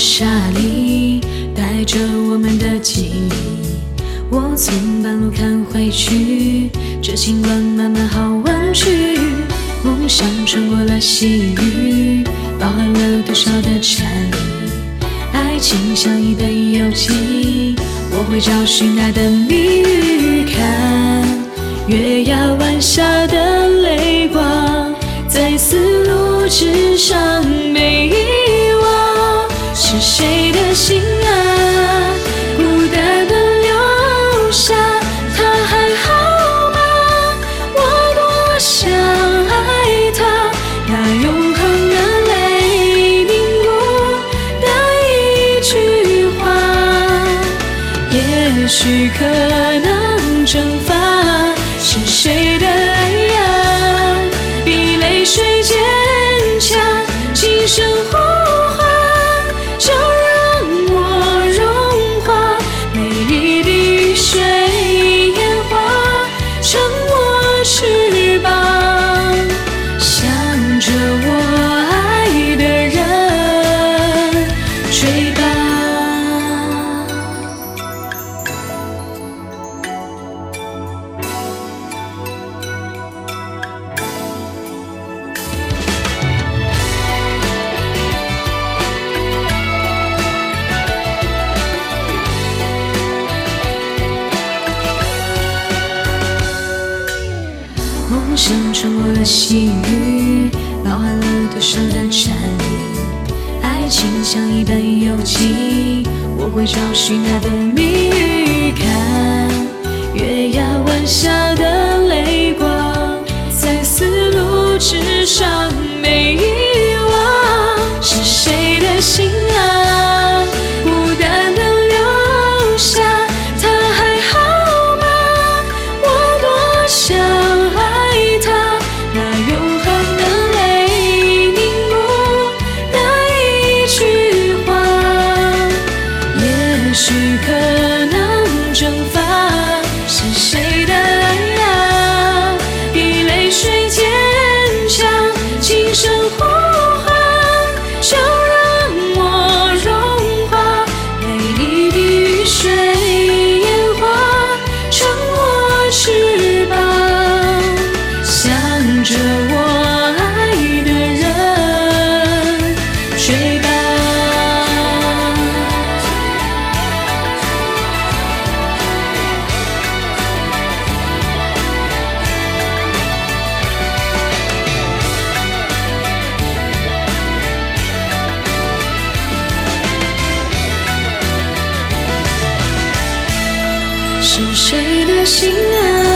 沙砾，带着我们的记忆。我从半路看回去，这星光慢慢好弯曲。梦想穿过了细雨，包含了多少的禅意？爱情像一本游记，我会找寻爱的谜语。看月牙湾下谁的心啊？孤单的留下，他还好吗？我多想爱他，那永恒的泪凝固的一句话，也许可能蒸发，是谁的梦想穿过了细雨，包含了多少的禅意？爱情像一本游记，我会找寻它的谜语。看月牙湾下的泪光，在丝路之上是谁的心啊？